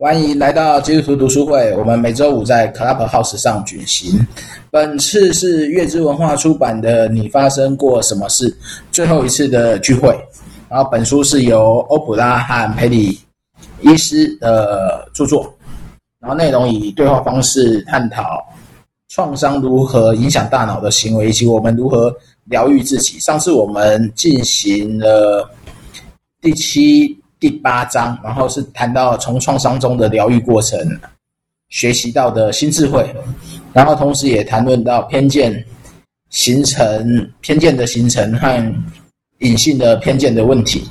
欢迎来到基督徒读书会。我们每周五在 Clubhouse 上举行。本次是月之文化出版的《你发生过什么事》最后一次的聚会。然后本书是由欧普拉和佩里医师的著作。然后内容以对话方式探讨创伤如何影响大脑的行为，以及我们如何疗愈自己。上次我们进行了第七。第八章，然后是谈到从创伤中的疗愈过程学习到的新智慧，然后同时也谈论到偏见形成、偏见的形成和隐性的偏见的问题。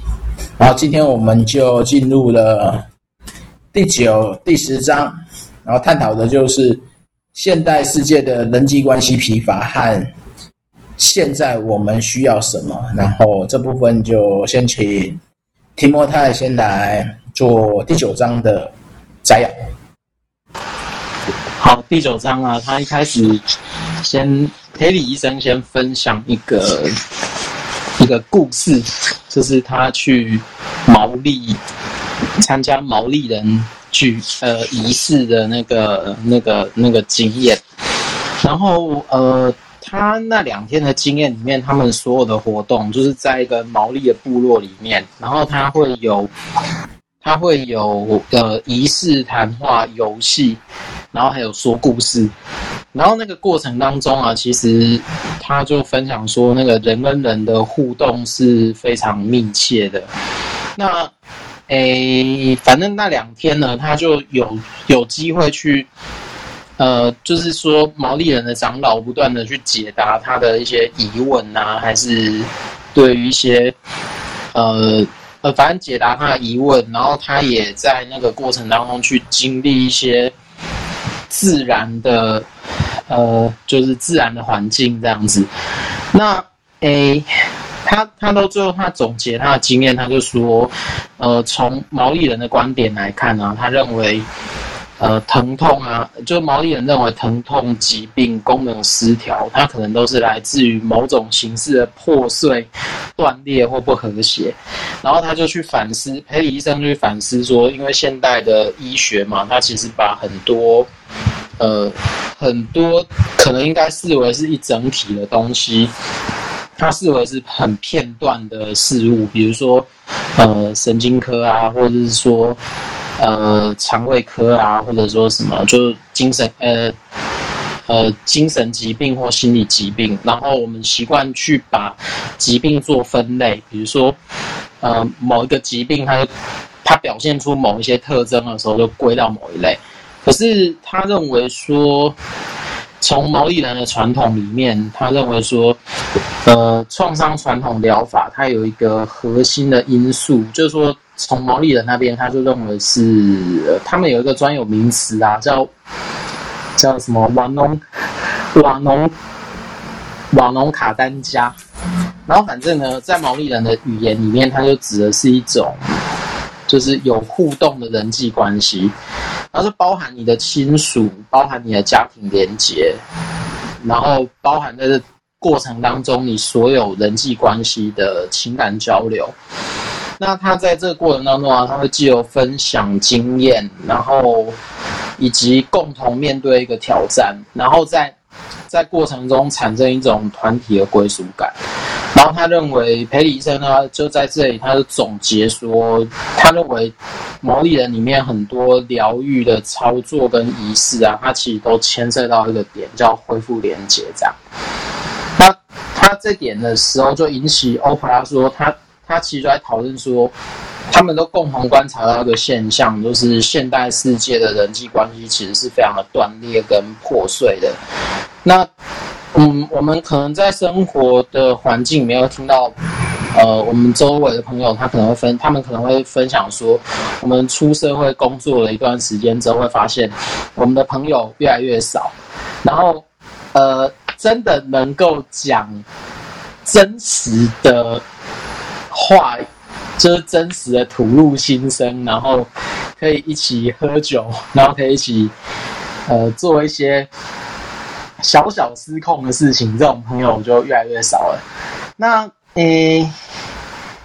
然后今天我们就进入了第九、第十章，然后探讨的就是现代世界的人际关系疲乏和现在我们需要什么。然后这部分就先请。提摩太先来做第九章的摘要。好，第九章啊，他一开始先培里医生先分享一个一个故事，就是他去毛利参加毛利人聚呃仪式的那个那个那个经验，然后呃。他那两天的经验里面，他们所有的活动就是在一个毛利的部落里面，然后他会有，他会有呃仪式、谈话、游戏，然后还有说故事，然后那个过程当中啊，其实他就分享说，那个人跟人的互动是非常密切的。那诶，反正那两天呢，他就有有机会去。呃，就是说毛利人的长老不断的去解答他的一些疑问啊，还是对于一些呃呃，反正解答他的疑问，然后他也在那个过程当中去经历一些自然的呃，就是自然的环境这样子。那诶，他他到最后他总结他的经验，他就说，呃，从毛利人的观点来看呢，他认为。呃，疼痛啊，就毛利人认为疼痛、疾病、功能失调，它可能都是来自于某种形式的破碎、断裂或不和谐。然后他就去反思，培里医生就去反思说，因为现代的医学嘛，它其实把很多呃很多可能应该视为是一整体的东西，它视为是很片段的事物，比如说呃神经科啊，或者是说。呃，肠胃科啊，或者说什么，就精神呃呃精神疾病或心理疾病，然后我们习惯去把疾病做分类，比如说呃某一个疾病它，它它表现出某一些特征的时候，就归到某一类。可是他认为说，从毛利人的传统里面，他认为说，呃，创伤传统疗法它有一个核心的因素，就是说。从毛利人那边，他就认为是他们有一个专有名词啊，叫叫什么瓦农瓦农瓦农卡丹加。然后反正呢，在毛利人的语言里面，它就指的是一种就是有互动的人际关系，然后是包含你的亲属，包含你的家庭连结，然后包含在这过程当中你所有人际关系的情感交流。那他在这个过程当中啊，他会既有分享经验，然后以及共同面对一个挑战，然后在在过程中产生一种团体的归属感。然后他认为培里医生呢，就在这里，他就总结说，他认为毛利人里面很多疗愈的操作跟仪式啊，他其实都牵涉到一个点，叫恢复连结这样。那他这点的时候，就引起欧普拉说他。他其实就在讨论说，他们都共同观察到一个现象，就是现代世界的人际关系其实是非常的断裂跟破碎的。那，嗯，我们可能在生活的环境里面会听到，呃，我们周围的朋友他可能会分，他们可能会分享说，我们出社会工作了一段时间之后，会发现我们的朋友越来越少，然后，呃，真的能够讲真实的。话就是真实的吐露心声，然后可以一起喝酒，然后可以一起呃做一些小小失控的事情，这种朋友就越来越少了。那诶，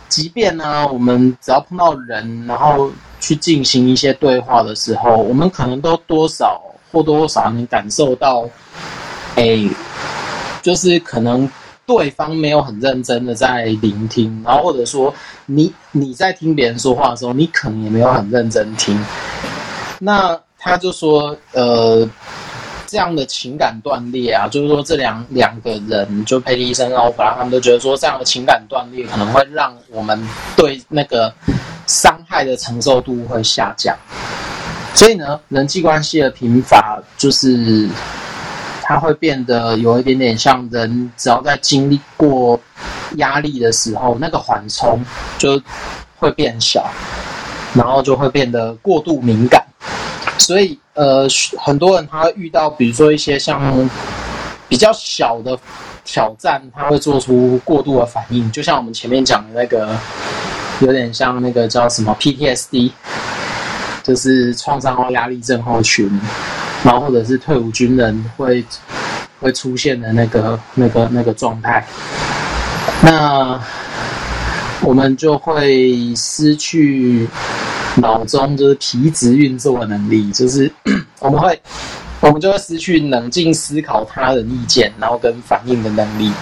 即便呢，我们只要碰到人，然后去进行一些对话的时候，我们可能都多少或多或少能感受到，哎，就是可能对方没有很认真的在聆听，然后或者说你你在听别人说话的时候，你可能也没有很认真听。那他就说，呃。这样的情感断裂啊，就是说这两两个人，就佩蒂医生跟欧普拉，他们都觉得说，这样的情感断裂可能会让我们对那个伤害的承受度会下降。所以呢，人际关系的贫乏，就是它会变得有一点点像人，只要在经历过压力的时候，那个缓冲就会变小，然后就会变得过度敏感。所以，呃，很多人他遇到，比如说一些像比较小的挑战，他会做出过度的反应，就像我们前面讲的那个，有点像那个叫什么 PTSD，就是创伤后压力症候群，然后或者是退伍军人会会出现的那个那个那个状态，那我们就会失去。脑中就是皮质运作的能力，就是 我们会，我们就会失去冷静思考他人意见，然后跟反应的能力，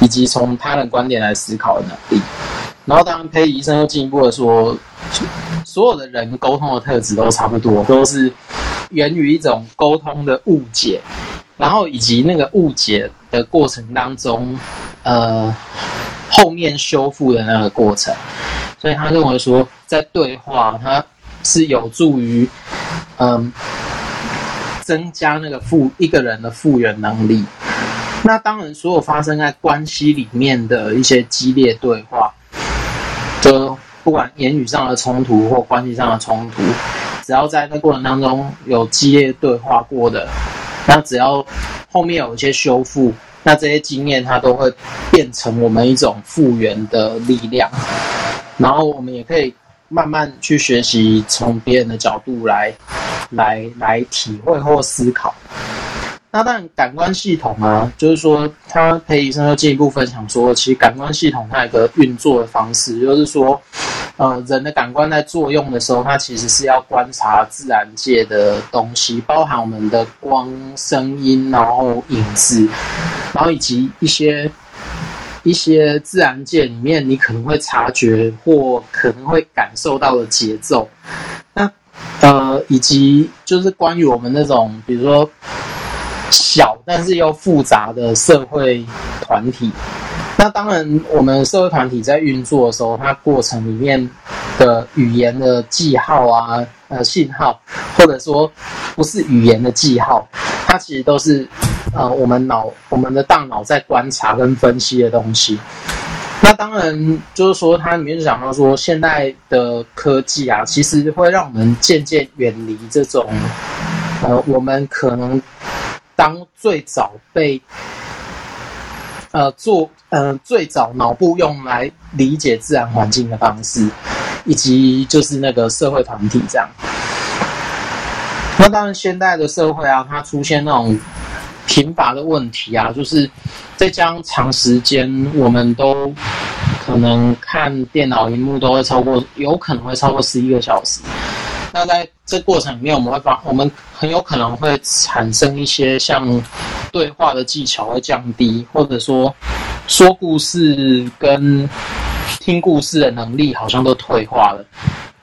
以及从他人观点来思考的能力。然后，当然，佩医生又进一步的说，所有的人沟通的特质都差不多，都是源于一种沟通的误解，然后以及那个误解的过程当中，呃，后面修复的那个过程。所以他认为说，在对话，它是有助于，嗯，增加那个复一个人的复原能力。那当然，所有发生在关系里面的一些激烈对话，就不管言语上的冲突或关系上的冲突，只要在那过程当中有激烈对话过的，那只要后面有一些修复，那这些经验它都会变成我们一种复原的力量。然后我们也可以慢慢去学习，从别人的角度来，来来体会或思考。那当然，感官系统啊，就是说，他裴医生又进一步分享说，其实感官系统它有一个运作的方式，就是说，呃，人的感官在作用的时候，它其实是要观察自然界的东西，包含我们的光、声音，然后影子，然后以及一些。一些自然界里面，你可能会察觉或可能会感受到的节奏，那呃，以及就是关于我们那种，比如说小但是又复杂的社会团体。那当然，我们社会团体在运作的时候，它过程里面的语言的记号啊，呃，信号，或者说不是语言的记号，它其实都是。呃，我们脑、我们的大脑在观察跟分析的东西。那当然就是说，它里面就讲到说，现代的科技啊，其实会让我们渐渐远离这种，呃，我们可能当最早被呃做呃最早脑部用来理解自然环境的方式，以及就是那个社会团体这样。那当然，现代的社会啊，它出现那种。贫乏的问题啊，就是在将长时间，我们都可能看电脑荧幕都会超过，有可能会超过十一个小时。那在这过程里面，我们会发，我们很有可能会产生一些像对话的技巧会降低，或者说说故事跟听故事的能力好像都退化了。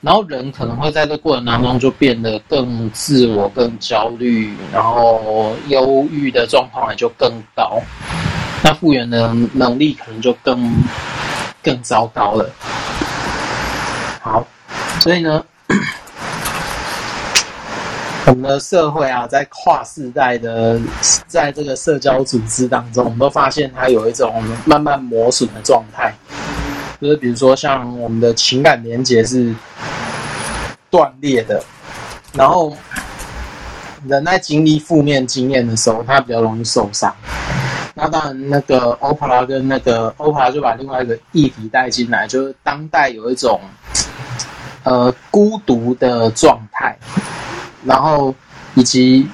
然后人可能会在这过程当中就变得更自我、更焦虑，然后忧郁的状况也就更高，那复原的能力可能就更更糟糕了。好，所以呢，我们的社会啊，在跨世代的，在这个社交组织当中，我们都发现它有一种慢慢磨损的状态。就是比如说，像我们的情感连结是断裂的，然后人在经历负面经验的时候，他比较容易受伤。那当然，那个欧普拉跟那个欧普拉就把另外一个议题带进来，就是当代有一种呃孤独的状态，然后以及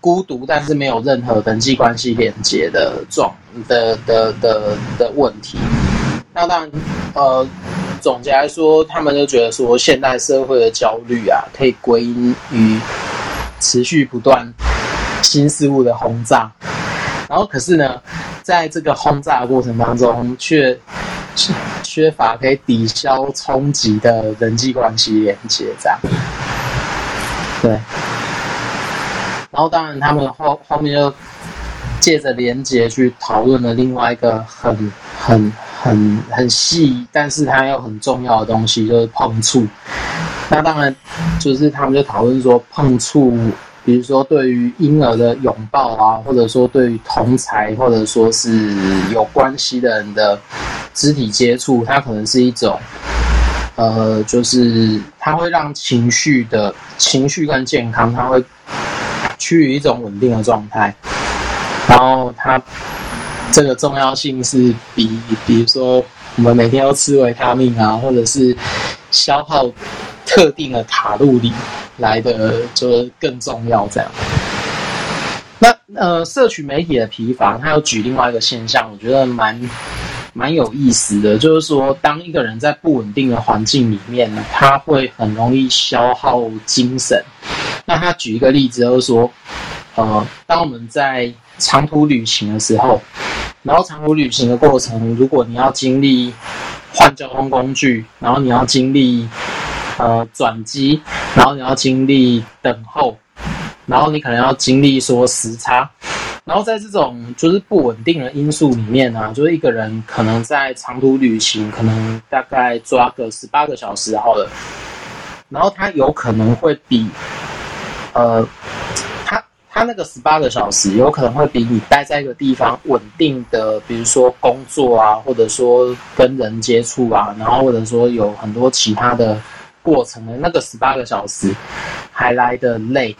孤独但是没有任何人际关系连接的状的的的的问题。那当然，呃，总结来说，他们就觉得说，现代社会的焦虑啊，可以归因于持续不断新事物的轰炸。然后，可是呢，在这个轰炸的过程当中，却缺乏可以抵消冲击的人际关系连接，这样。对。然后，当然，他们后后面就借着连接去讨论了另外一个很很很很细，但是它又很重要的东西，就是碰触。那当然，就是他们就讨论说碰触。比如说，对于婴儿的拥抱啊，或者说对于同才，或者说是有关系的人的肢体接触，它可能是一种，呃，就是它会让情绪的情绪更健康，它会趋于一种稳定的状态。然后它这个重要性是比，比如说我们每天要吃维他命啊，或者是消耗特定的卡路里。来的就是更重要，这样。那呃，社群媒体的疲乏，他有举另外一个现象，我觉得蛮蛮有意思的，就是说，当一个人在不稳定的环境里面，他会很容易消耗精神。那他举一个例子，就是说，呃，当我们在长途旅行的时候，然后长途旅行的过程，如果你要经历换交通工具，然后你要经历。呃，转机，然后你要经历等候，然后你可能要经历说时差，然后在这种就是不稳定的因素里面呢、啊，就是一个人可能在长途旅行，可能大概抓个十八个小时好了，然后他有可能会比，呃，他他那个十八个小时有可能会比你待在一个地方稳定的，比如说工作啊，或者说跟人接触啊，然后或者说有很多其他的。过程的那个十八个小时还来的累，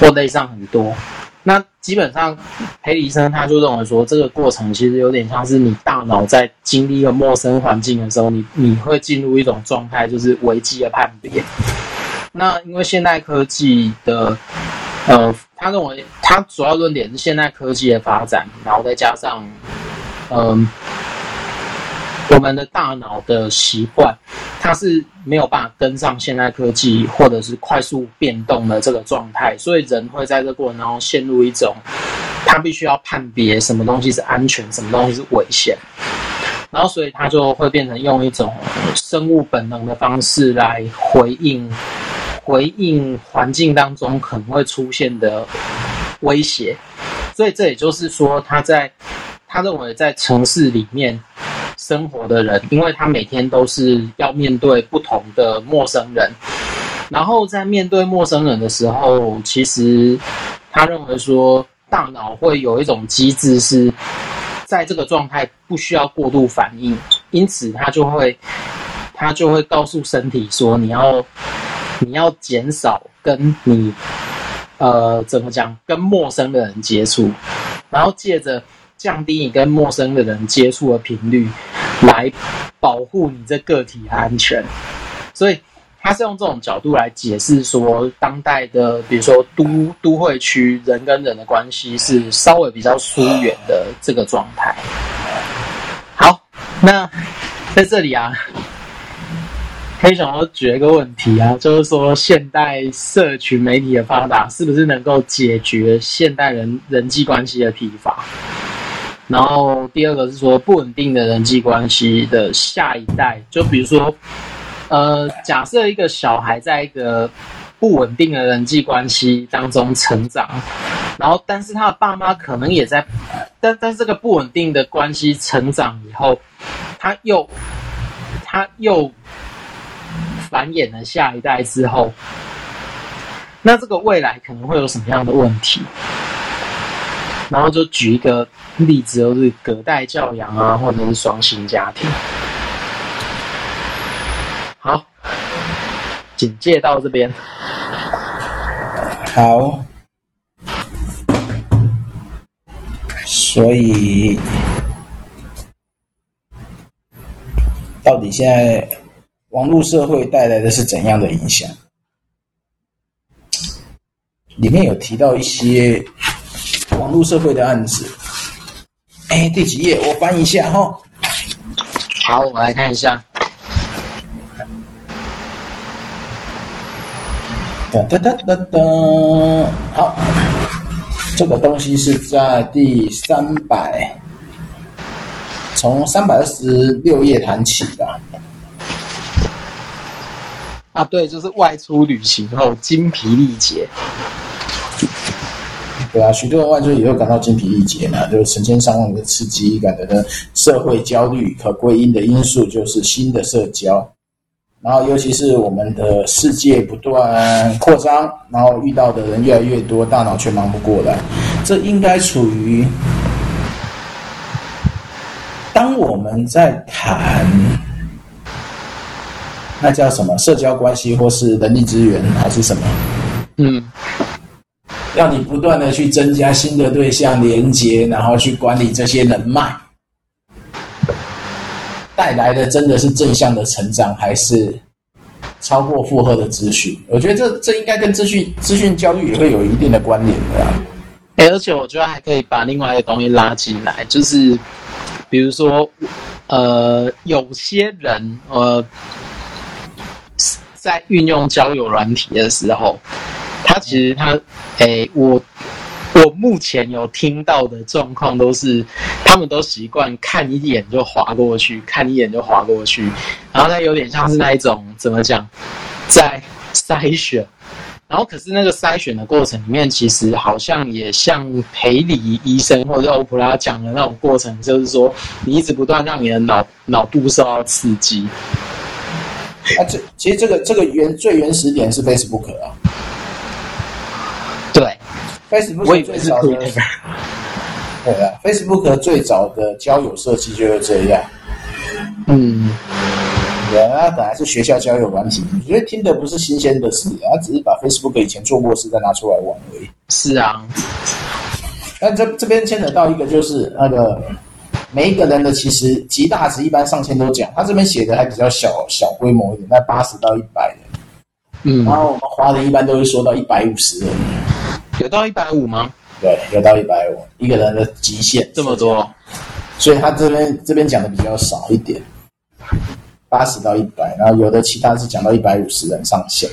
或累上很多。那基本上，裴李医生他就认为说，这个过程其实有点像是你大脑在经历一个陌生环境的时候，你你会进入一种状态，就是危机的判别。那因为现代科技的，呃，他认为他主要论点是现代科技的发展，然后再加上，嗯、我们的大脑的习惯，它是没有办法跟上现代科技或者是快速变动的这个状态，所以人会在这过程当中陷入一种，他必须要判别什么东西是安全，什么东西是危险，然后所以他就会变成用一种生物本能的方式来回应，回应环境当中可能会出现的威胁，所以这也就是说，他在他认为在城市里面。生活的人，因为他每天都是要面对不同的陌生人，然后在面对陌生人的时候，其实他认为说，大脑会有一种机制是，在这个状态不需要过度反应，因此他就会，他就会告诉身体说，你要，你要减少跟你，呃，怎么讲，跟陌生的人接触，然后借着。降低你跟陌生的人接触的频率，来保护你这个体安全。所以他是用这种角度来解释说，当代的比如说都都会区人跟人的关系是稍微比较疏远的这个状态。好，那在这里啊，可以想要举一个问题啊，就是说现代社群媒体的发达是不是能够解决现代人人际关系的疲乏？然后第二个是说不稳定的人际关系的下一代，就比如说，呃，假设一个小孩在一个不稳定的人际关系当中成长，然后但是他的爸妈可能也在，但但是这个不稳定的关系成长以后，他又他又繁衍了下一代之后，那这个未来可能会有什么样的问题？然后就举一个例子，就是隔代教养啊，或者是双薪家庭。好，简介到这边。好，所以到底现在网络社会带来的是怎样的影响？里面有提到一些。网络社会的案子，哎，第几页？我翻一下哈。好，我来看一下。噔噔噔噔，好，这个东西是在第三百，从三百二十六页谈起的。啊，对，就是外出旅行后精疲力竭。对啊，许多人外出以后感到精疲力竭嘛，就是成千上万的刺激感的社会焦虑，可归因的因素就是新的社交，然后尤其是我们的世界不断扩张，然后遇到的人越来越多，大脑却忙不过来。这应该处于当我们在谈那叫什么社交关系，或是人力资源，还是什么？嗯。要你不断的去增加新的对象连接，然后去管理这些人脉，带来的真的是正向的成长，还是超过负荷的资讯？我觉得这这应该跟资讯资讯焦虑也会有一定的关联的啊。欸，而且我觉得还可以把另外一个东西拉进来，就是比如说，呃，有些人呃，在运用交友软体的时候。他其实他，诶、我我目前有听到的状况都是，他们都习惯看一眼就滑过去，看一眼就滑过去，然后他有点像是那一种怎么讲，在筛选，然后可是那个筛选的过程里面，其实好像也像培理医生或者欧普拉讲的那种过程，就是说你一直不断让你的脑脑部受到刺激。啊，这其实这个这个原最原始点是 Facebook 啊。对，Facebook 最早的，对啊，Facebook 最早的交友设计就是这样。嗯，对啊，它本来是学校交友软体，我觉得听的不是新鲜的事，他只是把 Facebook 以前做过的事再拿出来玩而已。是啊，但这这边牵扯到一个就是那个每一个人的其实极大值一般上千都讲，他这边写的还比较小小规模一点，在八十到一百人。嗯，然后我们华人一般都会说到一百五十人。有到一百五吗？对，有到一百五，一个人的极限这么多，所以他这边这边讲的比较少一点，八十到一百，然后有的其他是讲到一百五十人上限，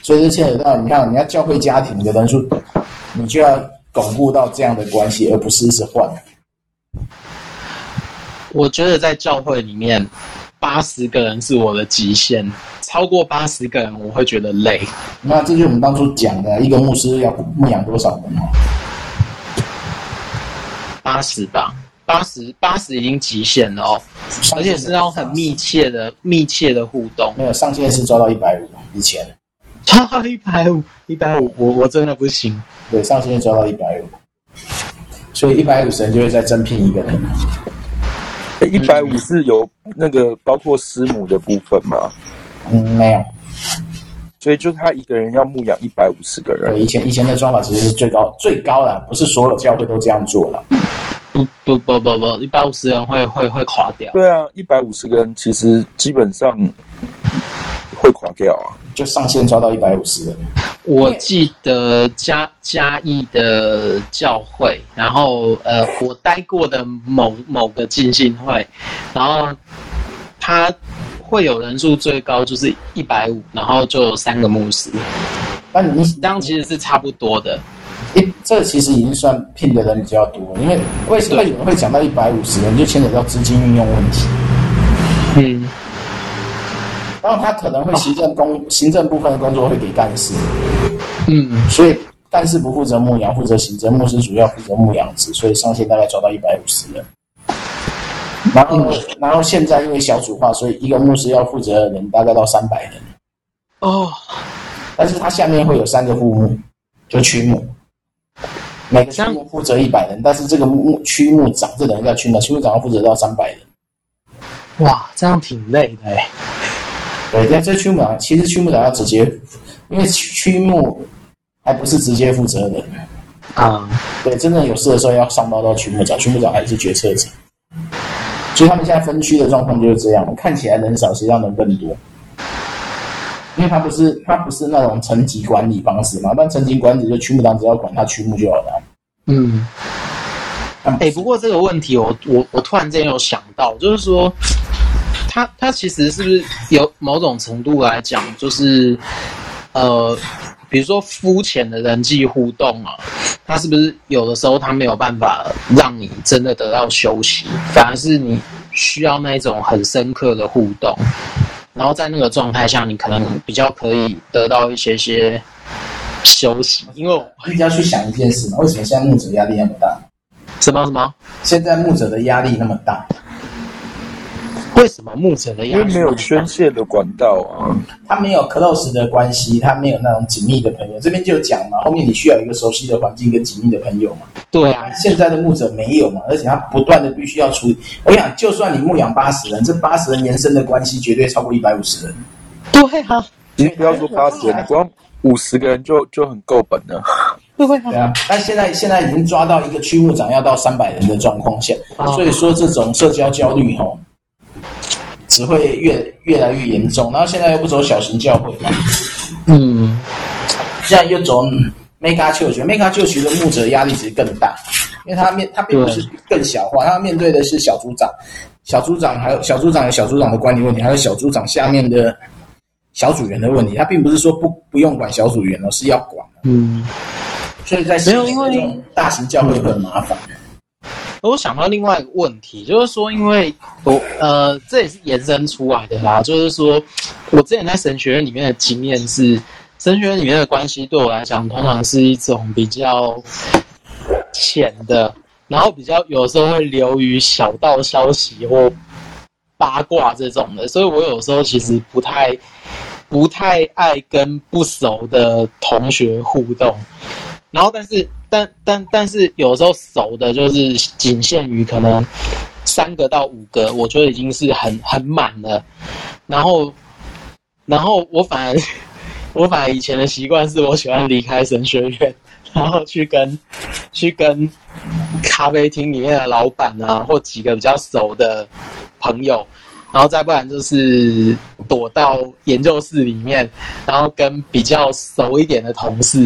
所以这牵扯到你看，你要教会家庭的人数，你就要巩固到这样的关系，而不是一直换。我觉得在教会里面，八十个人是我的极限。超过八十个人，我会觉得累。那这就是我们当初讲的，一个牧师要牧养多少人吗？八十吧，八十八十已经极限了哦，而且是那种很密切的、密切的互动。没有上限是抓到一百五以前，抓到一百五，一百五，我我真的不行。对，上限抓到一百五，所以一百五十人就会再增聘一个人。一百五是有那个包括师母的部分吗？嗯，没有，所以就他一个人要牧养一百五十个人。对，以前以前的方法其实是最高最高的，不是所有教会都这样做了。不不不不不，一百五十人会会会垮掉。对啊，一百五十个人其实基本上会垮掉啊，就上限抓到一百五十人。我记得嘉嘉义的教会，然后呃，我待过的某某个浸信会，然后他。会有人数最高就是一百五，然后就有三个牧师。那你这样其实是差不多的。一，这其实已经算聘的人比较多，因为为什么有人会讲到一百五十人，就牵扯到资金运用问题。嗯。然后他可能会行政工、哦、行政部分的工作会给干事。嗯。所以干事不负责牧羊，负责行政，牧师主要负责牧羊职，所以上限大概抓到一百五十人。然后，然后现在因为小组化，所以一个牧师要负责的人大概到三百人。哦，但是他下面会有三个护牧，就区牧，每个区牧负责一百人，但是这个牧区牧长这等于叫区牧，区牧长要负责到三百人。哇，这样挺累的哎。对，那这区牧长其实区牧长要直接，因为区牧还不是直接负责人啊。对，真正有事的时候要上报到区牧长，区牧长还是决策者。所以他们现在分区的状况就是这样，看起来人少，实际上人更多。因为他不是他不是那种层级管理方式嘛，不然层级管理就区牧长只要管他区牧就好了。嗯。哎、欸，不过这个问题我我我突然间有想到，就是说，他他其实是不是有某种程度来讲，就是呃，比如说肤浅的人际互动啊，他是不是有的时候他没有办法让你真的得到休息，反而是你需要那种很深刻的互动，然后在那个状态下，你可能比较可以得到一些些休息。因为我比较去想一件事嘛，为什么现在牧者压力那么大？什么什么？现在牧者的压力那么大？为什么牧者的压力？因为没有宣泄的管道啊，他没有 close 的关系，他没有那种紧密的朋友。这边就讲嘛，后面你需要一个熟悉的环境跟紧密的朋友嘛。对啊，现在的牧者没有嘛，而且他不断的必须要处理。我想，就算你牧养八十人，这八十人延伸的关系绝对超过一百五十人。对啊，你不要说八十人，你光五十个人就就很够本了。对啊，对啊，但现在现在已经抓到一个区牧长要到三百人的状况下，所以说这种社交焦虑吼。只会越越来越严重，然后现在又不走小型教会嘛，嗯，现在又走 mega church，mega church 的牧者压力其实更大，因为他面他并不是更小化，他面对的是小组长，小组长还有小组长有小组长的管理问题，还有小组长下面的小组员的问题，他并不是说不不用管小组员，而是要管，嗯，所以在没有因为大型教会很麻烦。我想到另外一个问题，就是说，因为我呃，这也是延伸出来的啦。就是说，我之前在神学院里面的经验是，神学院里面的关系对我来讲，通常是一种比较浅的，然后比较有时候会流于小道消息或八卦这种的，所以我有时候其实不太不太爱跟不熟的同学互动。然后，但是，但但但是，有时候熟的，就是仅限于可能三个到五个，我觉得已经是很很满了。然后，然后我反而，我反而以前的习惯是我喜欢离开神学院，然后去跟去跟咖啡厅里面的老板啊，或几个比较熟的朋友。然后再不然就是躲到研究室里面，然后跟比较熟一点的同事，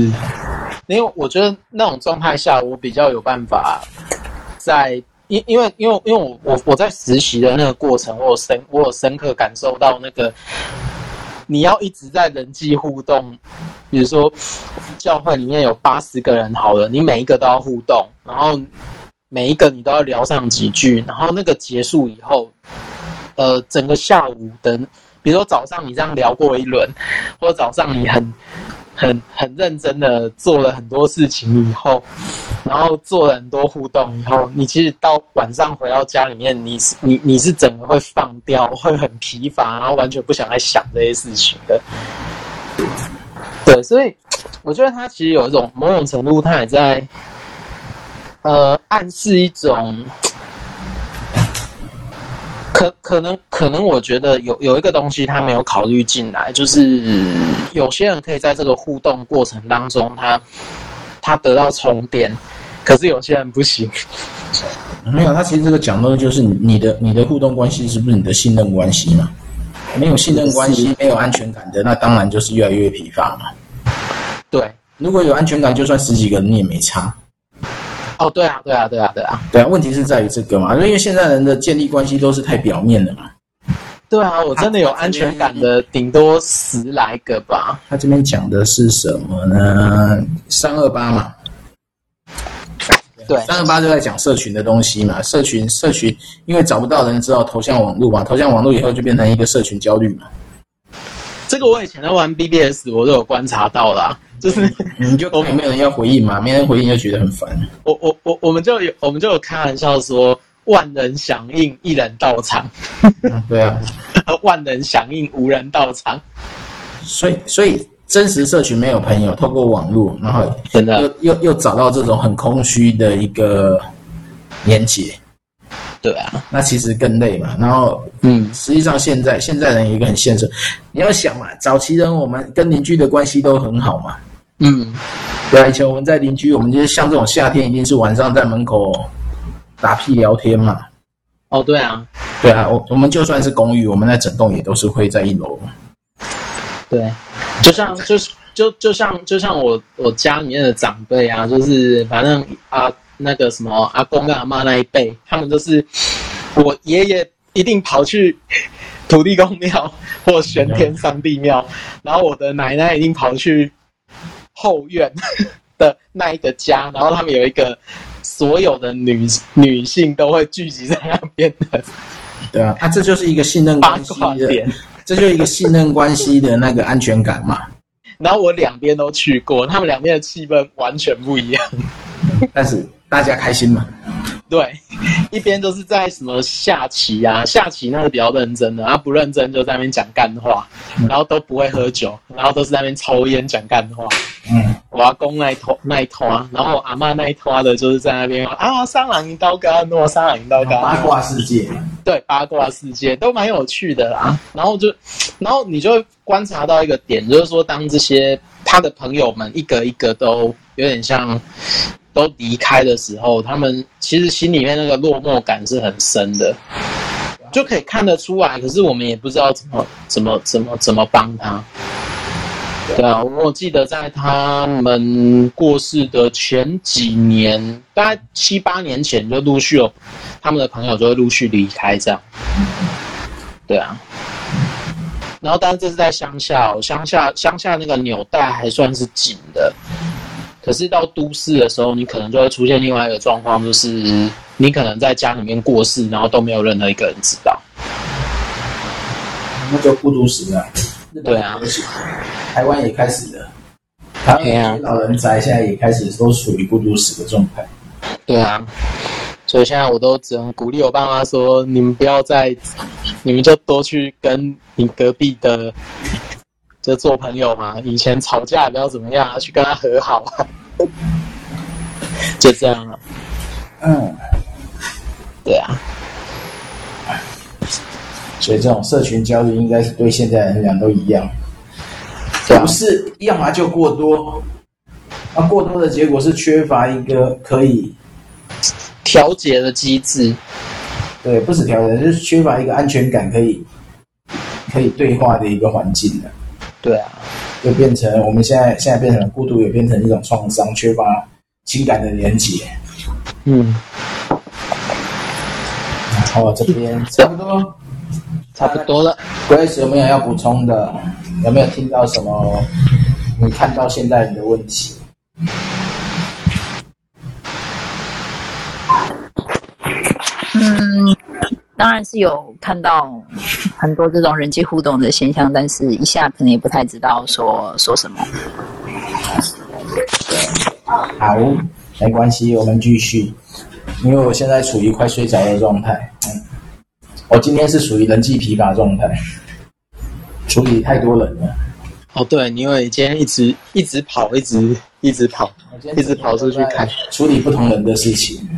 因为我觉得那种状态下，我比较有办法在因因为因为因为我我我在实习的那个过程，我有深我有深刻感受到那个你要一直在人际互动，比如说教会里面有八十个人好了，你每一个都要互动，然后每一个你都要聊上几句，然后那个结束以后。呃，整个下午等，比如说早上你这样聊过一轮，或者早上你很、很、很认真的做了很多事情以后，然后做了很多互动以后，你其实到晚上回到家里面，你是你你是整个会放掉，会很疲乏，然后完全不想再想这些事情的。对，所以我觉得他其实有一种某种程度，他也在呃暗示一种。可可能可能，我觉得有有一个东西他没有考虑进来，就是有些人可以在这个互动过程当中他，他他得到充电，可是有些人不行。没有，他其实这个讲的就是你的你的互动关系是不是你的信任关系嘛？没有信任关系，没有安全感的，那当然就是越来越疲乏嘛。对，如果有安全感，就算十几个人你也没差。哦，对啊，对啊，对啊，对啊，对啊，问题是在于这个嘛，因为现在人的建立关系都是太表面的嘛。对啊，我真的有安全感的，顶多十来个吧。他这边讲的是什么呢？三二八嘛。对，三二八就在讲社群的东西嘛。社群，社群，因为找不到人，知道投向网络嘛。投向网络以后，就变成一个社群焦虑嘛。这个我以前在玩 BBS，我都有观察到啦。就是你就有没有人要回应嘛？没人回应就觉得很烦。我我我我们就有我们就有开玩笑说，万人响应一人到场。嗯、对啊，万人响应无人到场。所以所以真实社群没有朋友，透过网络，然后真的又又又找到这种很空虚的一个连结。对啊，那其实更累嘛。然后，嗯，实际上现在现在人有一个很现实，你要想嘛，早期人我们跟邻居的关系都很好嘛。嗯，对啊，以前我们在邻居，我们就是像这种夏天，一定是晚上在门口打屁聊天嘛。哦，对啊，对啊，我我们就算是公寓，我们在整栋也都是会在一楼。对，就像就是就就像就像我我家里面的长辈啊，就是反正啊。那个什么阿公跟阿妈那一辈，他们都是我爷爷一定跑去土地公庙 或玄天上帝庙，然后我的奶奶一定跑去后院 的那一个家，然后他们有一个所有的女女性都会聚集在那边的，对啊，他，这就是一个信任关系的，这就是一个信任关系的那个安全感嘛。然后我两边都去过，他们两边的气氛完全不一样，但是大家开心嘛。对，一边都是在什么下棋啊，下棋那是比较认真的，然后不认真就在那边讲干话，然后都不会喝酒，然后都是在那边抽烟讲干话。嗯，我阿公那一拖那一拖，然后我阿妈那一拖的，就是在那边啊，三郎银刀干，诺三郎银刀干，八卦世界，对，八卦世界都蛮有趣的啦。然后就，然后你就会观察到一个点，就是说，当这些他的朋友们一个一个都有点像。都离开的时候，他们其实心里面那个落寞感是很深的，就可以看得出来。可是我们也不知道怎么怎么怎么怎么帮他。对啊，我记得在他们过世的前几年，大概七八年前，就陆续有他们的朋友就会陆续离开这样。对啊，然后但是这是在乡下哦，乡下乡下那个纽带还算是紧的。可是到都市的时候，你可能就会出现另外一个状况，就是你可能在家里面过世，然后都没有任何一个人知道，那就孤独死了。对啊，台湾也开始了，台湾老人宅现在也开始都属于孤独死的状态。对啊，所以现在我都只能鼓励我爸妈说：你们不要再，你们就多去跟你隔壁的。就做朋友嘛，以前吵架也不要怎么样，去跟他和好，就这样了。嗯，对啊。所以这种社群焦虑应该是对现在人讲都一样，不是要么就过多，那过多的结果是缺乏一个可以调节的机制。对，不是调节，就是缺乏一个安全感，可以可以对话的一个环境的。对啊，就变成我们现在现在变成了孤独，也变成一种创伤，缺乏情感的连接。嗯，好，这边差不多，差不多了。Grace 有没有要补充的？有没有听到什么？你看到现在你的问题？嗯。当然是有看到很多这种人际互动的现象，但是一下可能也不太知道说说什么。好，没关系，我们继续。因为我现在处于快睡着的状态，嗯，我今天是属于人际疲乏状态，处理太多人了。哦，对，因为今天一直一直跑，一直一直跑，一直跑出去看，处理不同人的事情。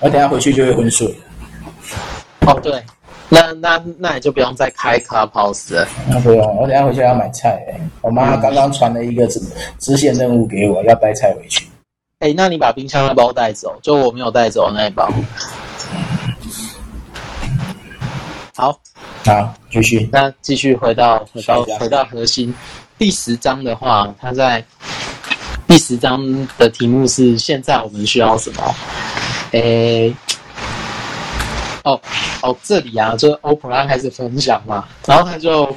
我等下回去就会昏睡。哦，对，那那那你就不用再开 Clubhouse 了。那不用，我等下回去要买菜。我妈刚刚传了一个支支线任务给我，要带菜回去。哎，那你把冰箱那包带走，就我没有带走那一包。好，好，继续。那继续回到回到回到核心。第十章的话，它在第十章的题目是：现在我们需要什么？诶。哦哦，这里啊，就是欧普拉开始分享嘛，然后他就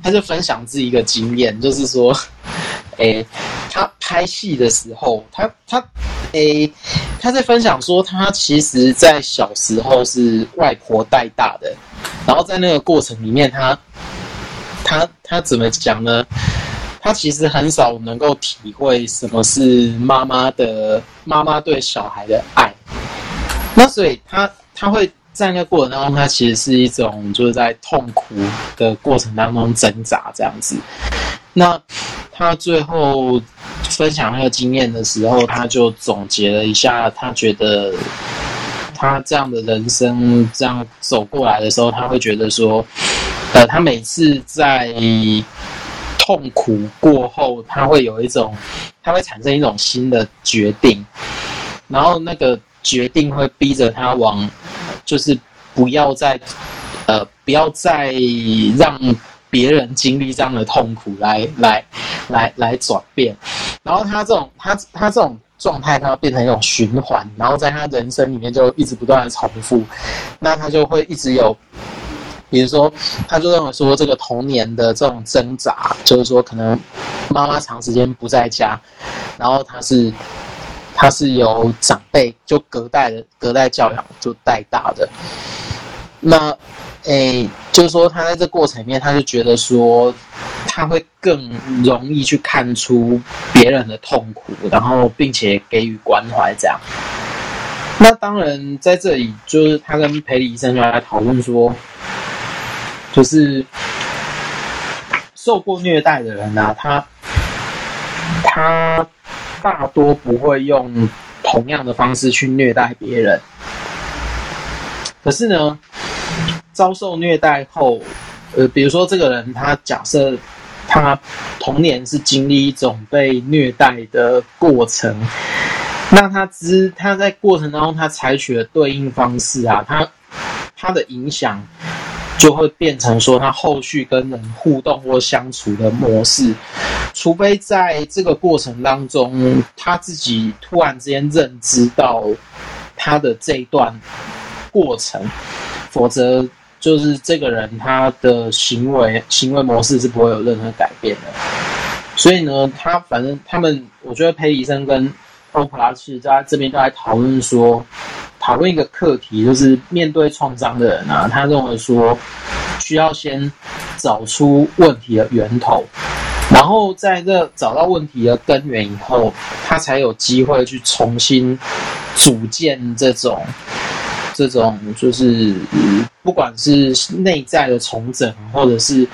他就分享自己一个经验，就是说，诶，他拍戏的时候，他他诶，他在分享说，他其实在小时候是外婆带大的，然后在那个过程里面他，他他他怎么讲呢？他其实很少能够体会什么是妈妈的妈妈对小孩的爱，那所以他他会。在那个过程当中，他其实是一种就是在痛苦的过程当中挣扎这样子。那他最后分享那个经验的时候，他就总结了一下，他觉得他这样的人生这样走过来的时候，他会觉得说，呃，他每次在痛苦过后，他会有一种，他会产生一种新的决定，然后那个决定会逼着他往。就是不要再，呃，不要再让别人经历这样的痛苦来，来，来，来转变。然后他这种，他他这种状态，他变成一种循环，然后在他人生里面就一直不断的重复。那他就会一直有比如说，他就认为说这个童年的这种挣扎，就是说可能妈妈长时间不在家，然后他是他是由长辈就隔代的隔代教养就带大的。那，诶，就是说他在这过程里面，他就觉得说他会更容易去看出别人的痛苦，然后并且给予关怀这样。那当然，在这里就是他跟培理医生就来讨论说，就是受过虐待的人啊，他他大多不会用同样的方式去虐待别人。可是呢，遭受虐待后，呃，比如说这个人，他假设他童年是经历一种被虐待的过程。那他知他在过程当中，他采取的对应方式啊，他他的影响就会变成说，他后续跟人互动或相处的模式，除非在这个过程当中，他自己突然之间认知到他的这一段过程，否则就是这个人他的行为行为模式是不会有任何改变的。所以呢，他反正他们，我觉得裴医生跟欧普拉其实在这边都在讨论说，讨论一个课题，就是面对创伤的人啊，他认为说，需要先找出问题的源头，然后在这找到问题的根源以后，他才有机会去重新组建这种这种，就是不管是内在的重整，或者是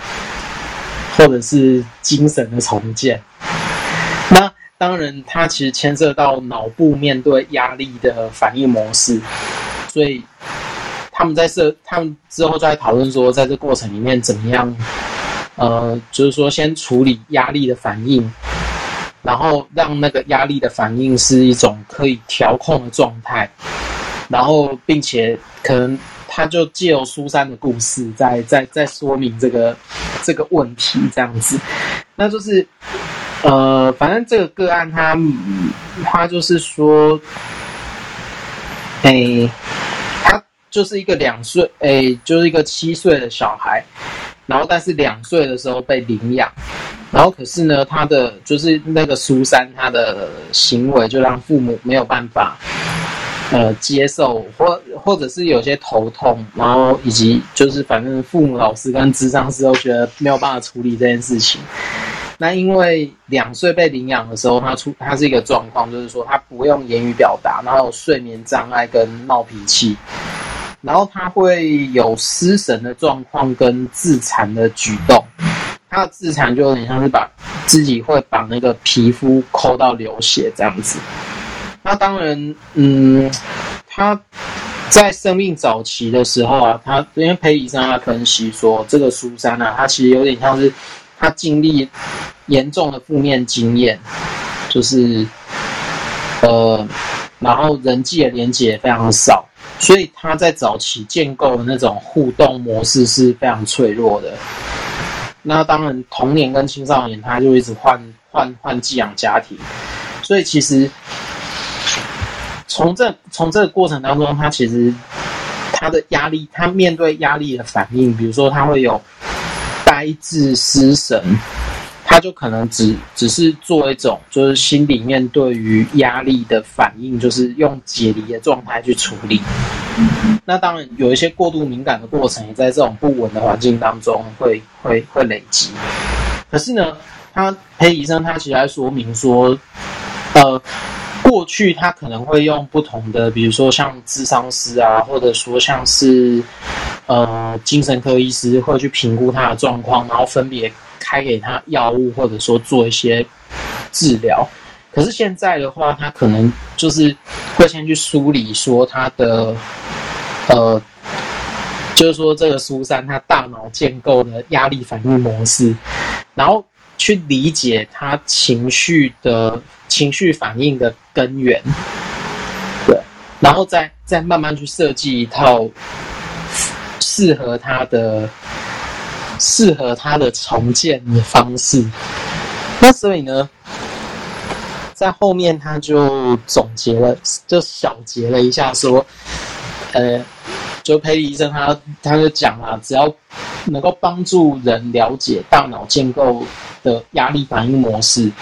或者是精神的重建，当然，它其实牵涉到脑部面对压力的反应模式，所以他们在设，他们之后在讨论说，在这过程里面怎么样，呃，就是说先处理压力的反应，然后让那个压力的反应是一种可以调控的状态，然后并且可能他就借由苏珊的故事，在在在说明这个这个问题这样子，那就是。呃，反正这个个案他，他就是说，哎、他就是一个两岁，哎、就是一个七岁的小孩，然后但是两岁的时候被领养，然后可是呢，他的就是那个苏珊，他的行为就让父母没有办法，呃，接受或或者是有些头痛，然后以及就是反正父母、老师跟智商师都觉得没有办法处理这件事情。那因为两岁被领养的时候，他出他是一个状况，就是说他不用言语表达，然后有睡眠障碍跟闹脾气，然后他会有失神的状况跟自残的举动。他的自残就有点像是把自己会把那个皮肤抠到流血这样子。那当然，嗯，他在生命早期的时候啊，他因为裴医生他分析说，这个苏珊啊，他其实有点像是。他经历严重的负面经验，就是呃，然后人际的连接非常少，所以他在早期建构的那种互动模式是非常脆弱的。那当然，童年跟青少年他就一直换换换寄养家庭，所以其实从这从这个过程当中，他其实他的压力，他面对压力的反应，比如说他会有。呆滞失神，他就可能只只是做一种，就是心里面对于压力的反应，就是用解离的状态去处理。那当然有一些过度敏感的过程，也在这种不稳的环境当中会会会累积。可是呢，他黑医生他其实还说明说，呃，过去他可能会用不同的，比如说像咨商师啊，或者说像是。呃，精神科医师会去评估他的状况，然后分别开给他药物，或者说做一些治疗。可是现在的话，他可能就是会先去梳理说他的，呃，就是说这个苏珊他大脑建构的压力反应模式，然后去理解他情绪的情绪反应的根源，对，然后再再慢慢去设计一套。适合他的，适合他的重建的方式。那所以呢，在后面他就总结了，就小结了一下说，呃，就裴医生他他就讲啊，只要能够帮助人了解大脑建构的压力反应模式，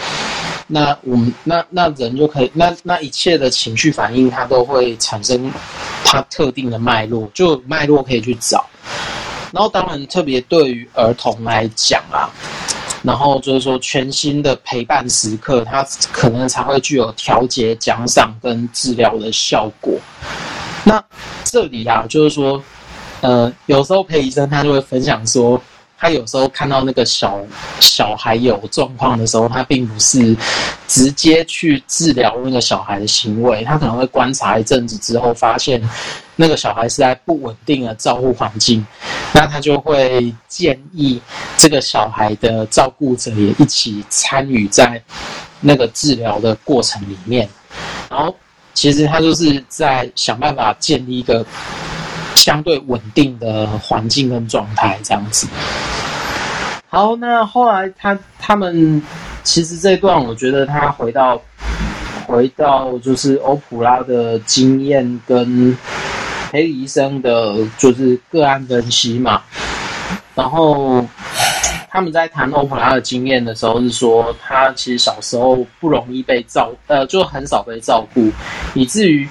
那我们那那人就可以，那那一切的情绪反应，它都会产生它特定的脉络，就脉络可以去找。然后当然特别对于儿童来讲啊。然后就是说，全新的陪伴时刻，它可能才会具有调节、奖赏跟治疗的效果。那这里啊，就是说，呃，有时候裴医生他就会分享说。他有时候看到那个小小孩有状况的时候，他并不是直接去治疗那个小孩的行为，他可能会观察一阵子之后，发现那个小孩是在不稳定的照护环境，那他就会建议这个小孩的照顾者也一起参与在那个治疗的过程里面，然后其实他就是在想办法建立一个。相对稳定的环境跟状态这样子。好，那后来他他们其实这段，我觉得他回到回到就是欧普拉的经验跟裴李医生的，就是个案分析嘛。然后他们在谈欧普拉的经验的时候，是说他其实小时候不容易被照，呃，就很少被照顾，以至于。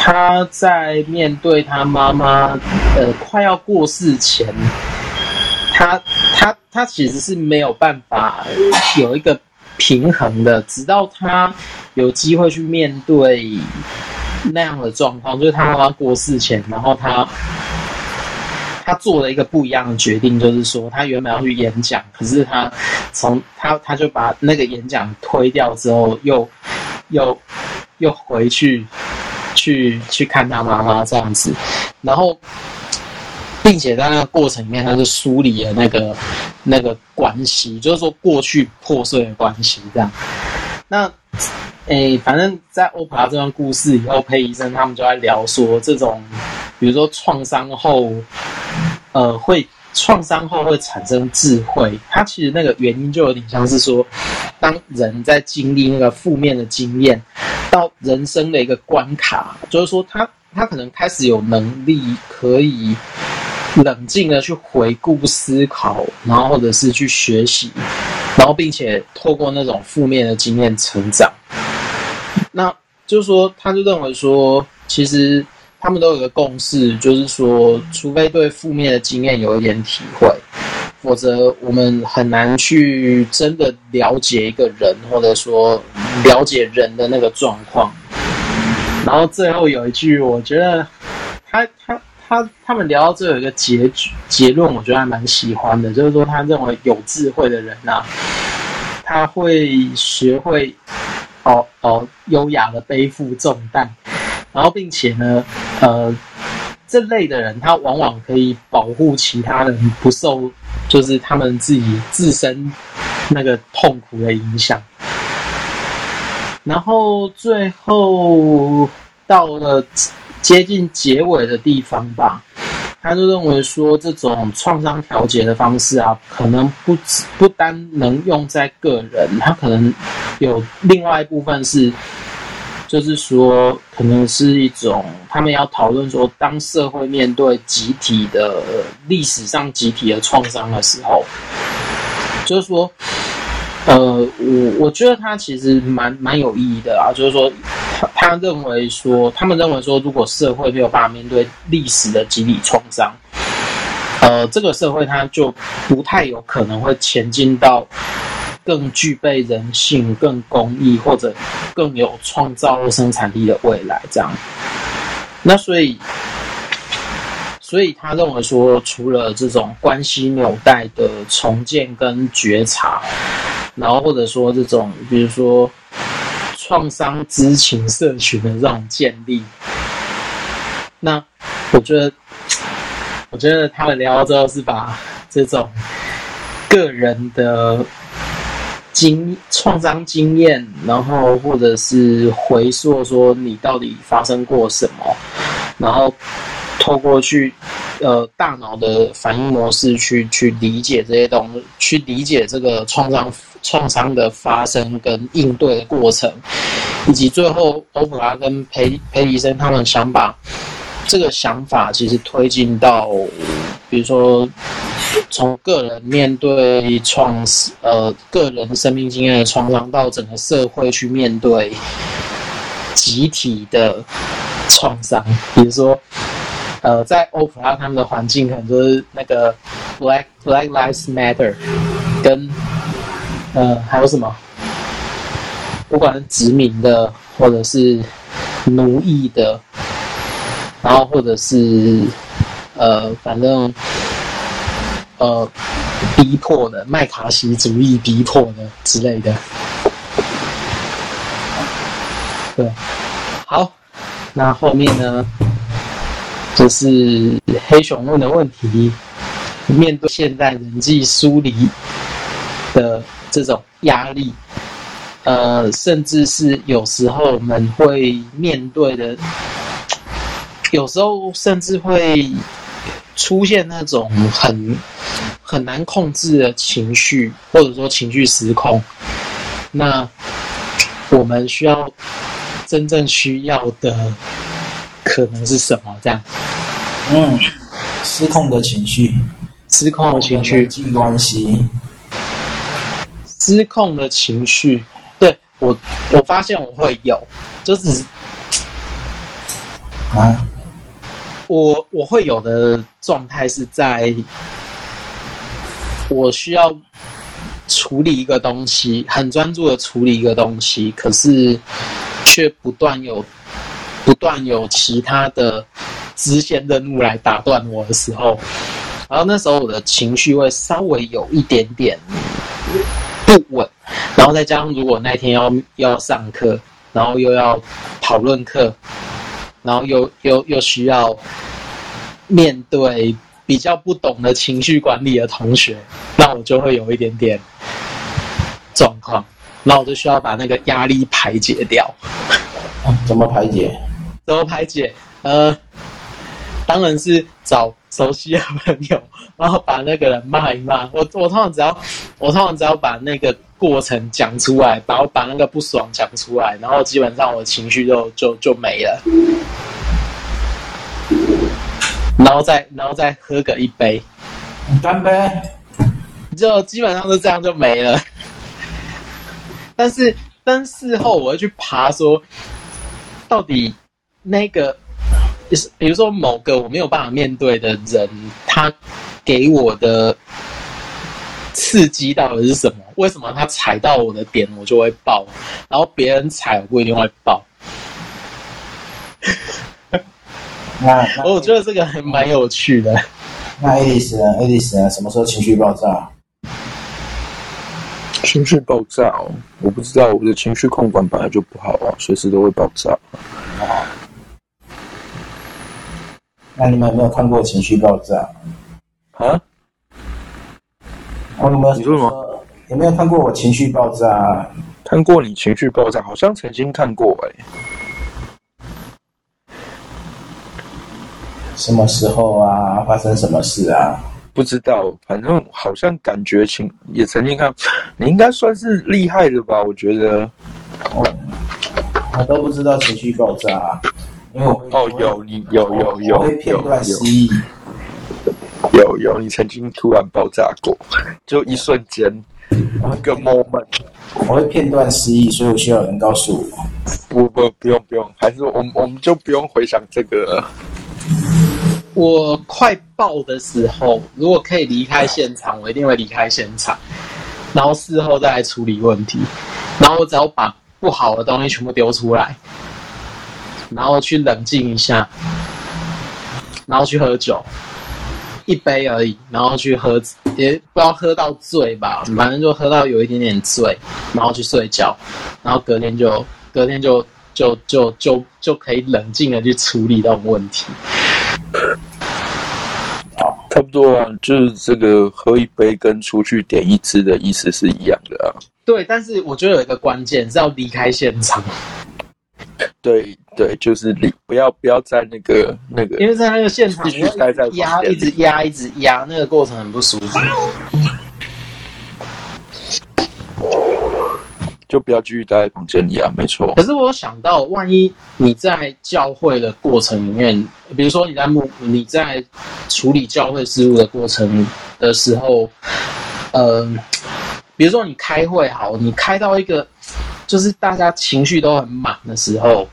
他在面对他妈妈呃快要过世前，他他他其实是没有办法有一个平衡的，直到他有机会去面对那样的状况，就是他妈妈过世前，然后他他做了一个不一样的决定，就是说他原本要去演讲，可是他从他他就把那个演讲推掉之后，又又又回去。去去看他妈妈这样子，然后，并且在那个过程里面，他是梳理了那个那个关系，就是说过去破碎的关系这样。那，诶，反正在欧普拉这段故事以后，裴医生他们就在聊说，这种比如说创伤后，呃，会创伤后会产生智慧，它其实那个原因就有点像是说，当人在经历那个负面的经验。到人生的一个关卡，就是说他他可能开始有能力可以冷静的去回顾思考，然后或者是去学习，然后并且透过那种负面的经验成长。那就是说，他就认为说，其实他们都有个共识，就是说，除非对负面的经验有一点体会。否则，我们很难去真的了解一个人，或者说了解人的那个状况。然后最后有一句，我觉得他他他他们聊到这有一个结局结论，我觉得还蛮喜欢的，就是说他认为有智慧的人啊，他会学会哦哦优雅的背负重担，然后并且呢，呃，这类的人他往往可以保护其他人不受。就是他们自己自身那个痛苦的影响，然后最后到了接近结尾的地方吧，他就认为说，这种创伤调节的方式啊，可能不不单能用在个人，他可能有另外一部分是。就是说，可能是一种他们要讨论说，当社会面对集体的历史上集体的创伤的时候，就是说，呃，我我觉得他其实蛮蛮有意义的啊。就是说，他他认为说，他们认为说，如果社会没有办法面对历史的集体创伤，呃，这个社会它就不太有可能会前进到。更具备人性、更公益或者更有创造生产力的未来，这样。那所以，所以他认为说，除了这种关系纽带的重建跟觉察，然后或者说这种，比如说创伤知情社群的这种建立，那我觉得，我觉得他们聊到之后是把这种个人的。经创伤经验，然后或者是回溯说你到底发生过什么，然后透过去呃大脑的反应模式去去理解这些东西，去理解这个创伤创伤的发生跟应对的过程，以及最后欧普拉跟裴裴医生他们想把这个想法其实推进到，比如说从个人面对创呃个人生命经验的创伤，到整个社会去面对集体的创伤，比如说呃在欧普拉他们的环境，可能就是那个 Black Black Lives Matter，跟呃还有什么，不管是殖民的或者是奴役的。然后或者是，呃，反正，呃，逼迫的麦卡锡主义逼迫的之类的，对，好，那后面呢，就是黑熊问的问题，面对现在人际疏离的这种压力，呃，甚至是有时候我们会面对的。有时候甚至会出现那种很很难控制的情绪，或者说情绪失控。那我们需要真正需要的可能是什么？这样？嗯，失控的情绪，失控的情绪，人际关系，失控的情绪。对，我，我发现我会有，就是啊。我我会有的状态是在，我需要处理一个东西，很专注的处理一个东西，可是却不断有不断有其他的支线任务来打断我的时候，然后那时候我的情绪会稍微有一点点不稳，然后再加上如果那天要要上课，然后又要讨论课。然后又又又需要面对比较不懂的情绪管理的同学，那我就会有一点点状况，那我就需要把那个压力排解掉。怎么排解？怎么排解？呃，当然是找熟悉的朋友，然后把那个人骂一骂。我我通常只要我通常只要把那个过程讲出来，然后把那个不爽讲出来，然后基本上我的情绪就就就没了。然后再然后再喝个一杯，干杯，就基本上都这样就没了。但是但事后我会去爬说，到底那个，就是比如说某个我没有办法面对的人，他给我的刺激到底是什么？为什么他踩到我的点我就会爆，然后别人踩我不一定会爆？那，那我觉得这个还蛮有趣的。那爱丽丝呢？爱丽丝呢？什么时候情绪爆炸？情绪爆炸哦，我不知道，我的情绪控管本来就不好啊，随时都会爆炸。啊。那你们有没有看过情绪爆炸？啊？我有没有？你说什么？有没有看过我情绪爆炸？看过你情绪爆炸，好像曾经看过哎、欸。什么时候啊？发生什么事啊？不知道，反正好像感觉情也曾经看，你应该算是厉害的吧？我觉得，我我都不知道情绪爆炸，因为我哦有你有有有会片段失忆，有有，你曾经突然爆炸过，就一瞬间一个 moment，我会片段失忆，所以我需要人告诉我。不不不用不用，还是我们我们就不用回想这个。我快爆的时候，如果可以离开现场，我一定会离开现场，然后事后再来处理问题。然后我只要把不好的东西全部丢出来，然后去冷静一下，然后去喝酒，一杯而已，然后去喝，也不知道喝到醉吧，反正就喝到有一点点醉，然后去睡觉，然后隔天就隔天就就就就就可以冷静的去处理这种问题。好，差不多啊，就是这个喝一杯跟出去点一支的意思是一样的啊。对，但是我觉得有一个关键是要离开现场。对对，就是你不要不要在那个那个，因为在那个现场继续待在压，一直压，一直压，那个过程很不舒服。就不要继续待在房间里啊，没错。可是我有想到，万一你在教会的过程里面，比如说你在牧你在处理教会事务的过程的时候，呃，比如说你开会好，你开到一个就是大家情绪都很满的时候，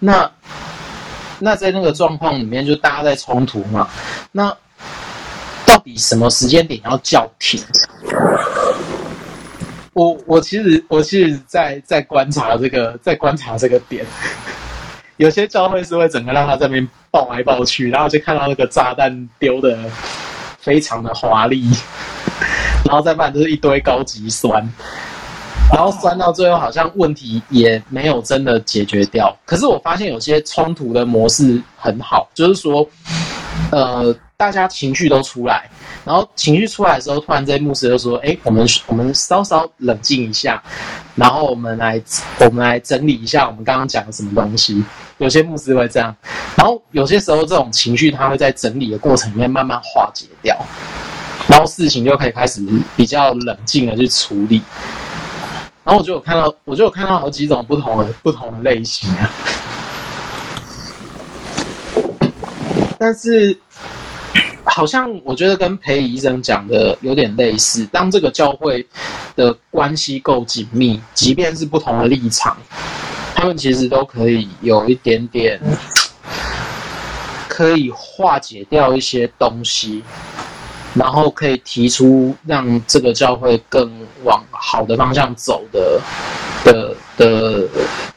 那那在那个状况里面，就大家在冲突嘛，那到底什么时间点要叫停？我我其实我其实在在观察这个，在观察这个点，有些教会是会整个让他在那边抱来抱去，然后就看到那个炸弹丢的非常的华丽，然后再不然就是一堆高级酸，然后酸到最后好像问题也没有真的解决掉。可是我发现有些冲突的模式很好，就是说，呃，大家情绪都出来。然后情绪出来的时候，突然这些牧师就说：“哎，我们我们稍稍冷静一下，然后我们来我们来整理一下我们刚刚讲的什么东西。”有些牧师会这样，然后有些时候这种情绪他会在整理的过程里面慢慢化解掉，然后事情就可以开始比较冷静的去处理。然后我就有看到，我就有看到好几种不同的不同的类型啊，但是。好像我觉得跟裴医生讲的有点类似。当这个教会的关系够紧密，即便是不同的立场，他们其实都可以有一点点可以化解掉一些东西，然后可以提出让这个教会更往好的方向走的的的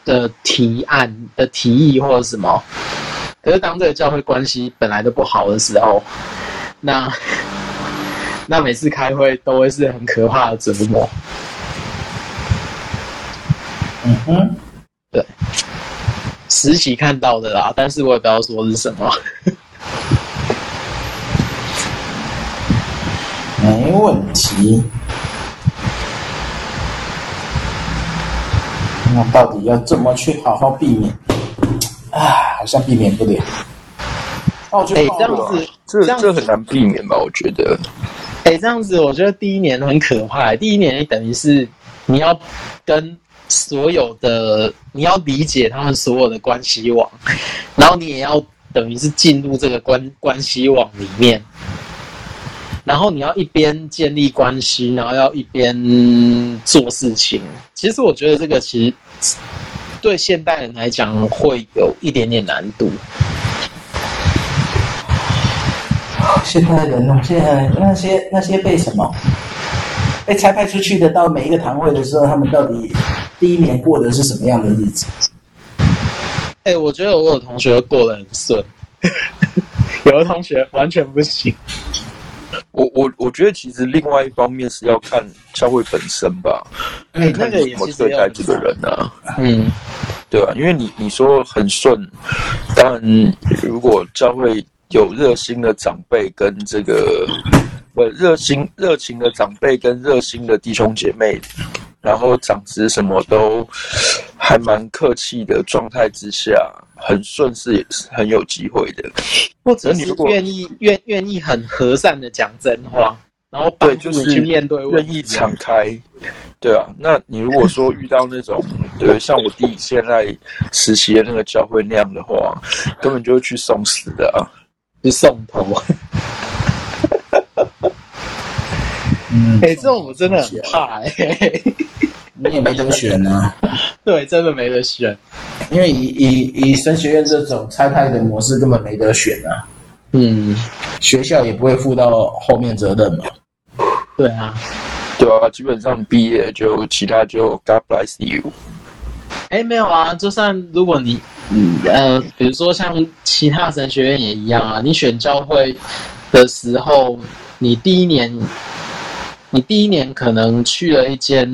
的提案的提议或者什么。可是当这个教会关系本来都不好的时候，那那每次开会都会是很可怕的折磨。嗯哼，对，实习看到的啦，但是我也不知道说是什么。没问题。那到底要怎么去好好避免？啊，好像避免不了。哦，就、欸、这样子，这这，这很难避免吧？我觉得。哎、欸，这样子，我觉得第一年很可怕。第一年等于是你要跟所有的，你要理解他们所有的关系网，然后你也要等于是进入这个关关系网里面，然后你要一边建立关系，然后要一边做事情。其实我觉得这个其实对现代人来讲会有一点点难度。现代人呢？现在那些那些被什么被差派出去的，到每一个堂会的时候，他们到底第一年过的是什么样的日子？哎、欸，我觉得我有同学过得很顺，有的同学完全不行。我我我觉得其实另外一方面是要看教会本身吧，哎、欸，那个也怎么对待这个人呢、啊？嗯，对吧、啊？因为你你说很顺，当然如果教会。有热心的长辈跟这个，呃，热心热情的长辈跟热心的弟兄姐妹，然后长子什么都还蛮客气的状态之下，很顺势也是很有机会的。或者你如果愿意愿愿意很和善的讲真话，然后对，就是去面对，愿意敞开，对啊。那你如果说遇到那种，对，像我弟现在实习的那个教会那样的话，根本就会去送死的啊。去送头，嗯，哎、欸，这种我真的很怕哎、欸，你也没得选呢、啊，对，真的没得选，因为以以以神学院这种差派的模式根本没得选啊，嗯，学校也不会负到后面责任嘛，对啊，对啊，基本上毕业就其他就 God bless you。哎，没有啊，就算如果你，嗯呃，比如说像其他神学院也一样啊，你选教会的时候，你第一年，你第一年可能去了一间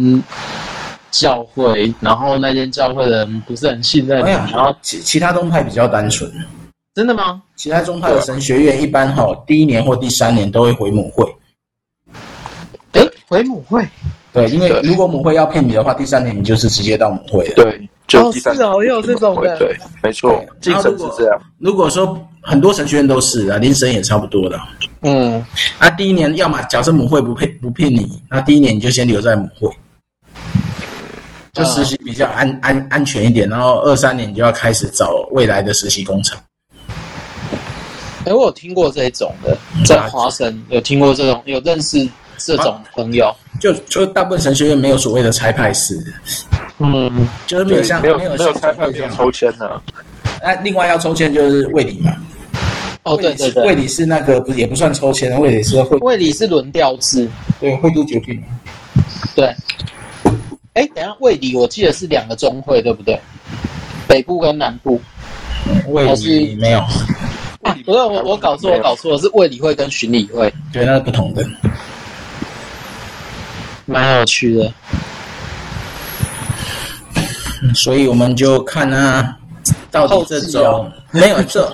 教会，然后那间教会的人不是很信任你，然后其其他宗派比较单纯，真的吗？其他宗派的神学院一般哈，第一年或第三年都会回母会，哎，回母会。对，因为如果母会要骗你的话，第三年你就是直接到母会了。对，就第三年。哦，是哦，也有这种的。对，没错，精神是这样。如果说很多神学院都是啊，林神也差不多的。嗯，那第一年要么假设母会不骗不骗你，那第一年你就先留在母会。就实习比较安、嗯、安安全一点，然后二三年就要开始找未来的实习工厂。哎、欸，我有听过这种的，在华神有听过这种，有认识这种朋友。啊、就就大部分神学院没有所谓的差派式，嗯，就是没有像没有没有差派这样抽签的。那另外要抽签就是卫理嘛。哦，对对对，卫理是那个不也不算抽签，卫理是会卫理是轮调制，对，会读决定。对。哎，等下卫理我记得是两个中会，对不对？北部跟南部。卫理没有。啊，不是我，我搞错，我搞错了，是卫理会跟巡理会，对，那是不同的，蛮有趣的。所以我们就看啊，到底这种、哦、没有这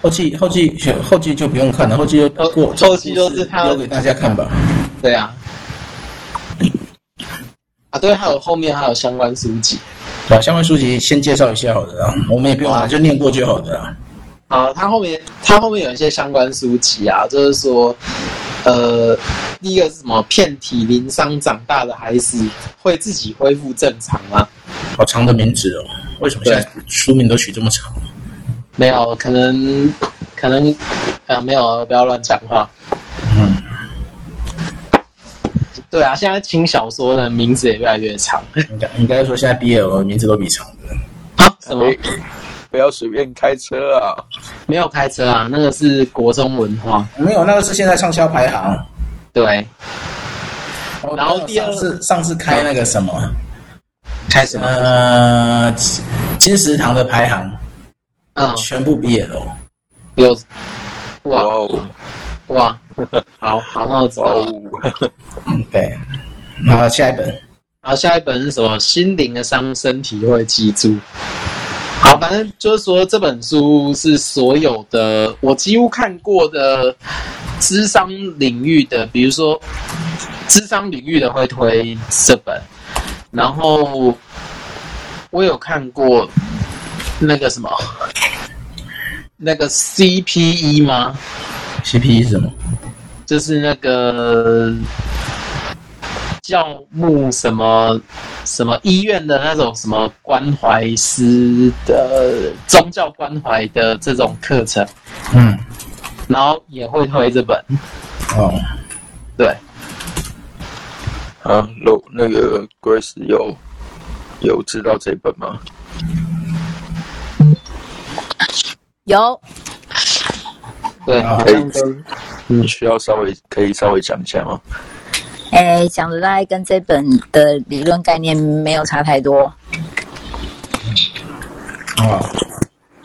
后期后期后期就不用看了，后期就过，后期就是他留给大家看吧。对啊，啊对，还有后面还有相关书籍，对吧？相关书籍先介绍一下好的啊，我们也不用啊，就念过就好了啊。啊，他后面他后面有一些相关书籍啊，就是说，呃，第一个是什么？遍体鳞伤长大的孩子会自己恢复正常吗？好长的名字哦，为什么现在书名都取这么长？没有，可能可能啊，没有，不要乱讲话。嗯，对啊，现在轻小说的名字也越来越长。应该应该说，现在 BL 的名字都比长的。啊？什么？不要随便开车啊！没有开车啊，那个是国中文化。没有，那个是现在畅销排行。对。然后第二次上次开那个什么，开什么？呃，金石堂的排行，嗯，全部毕业了。有，哇哇，好好，那我走。嗯，对。好，下一本。好，下一本是什么？心灵的伤，身体会记住。好，反正就是说，这本书是所有的我几乎看过的智商领域的，比如说智商领域的会推这本，然后我有看过那个什么，那个 CPE 吗？CPE 是什么？就是那个。教牧什么什么医院的那种什么关怀师的宗教关怀的这种课程，嗯，然后也会推这本，哦，对，啊，那那个 Grace 有有知道这本吗？有，对，可以，你，需要稍微可以稍微讲一下吗？哎，讲的大概跟这本的理论概念没有差太多。哦，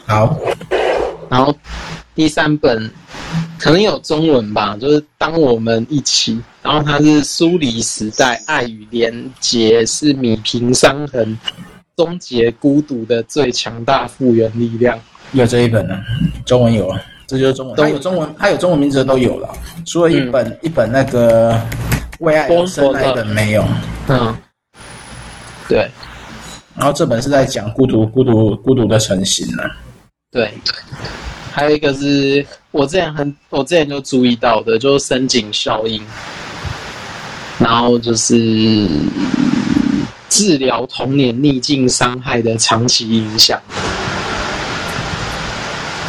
好。然后第三本可能有中文吧，就是当我们一起。然后它是苏黎时代，爱与连结是米平伤痕、终结孤独的最强大复原力量。有这一本呢，中文有啊，这就是中文。它有中文，它有中文名字的都有了，除了一本、嗯、一本那个。为爱而生那一本没有，嗯，对，然后这本是在讲孤独、孤独、孤独的成型呢。对，还有一个是我之前很，我之前就注意到的，就是深井效应，然后就是治疗童年逆境伤害的长期影响。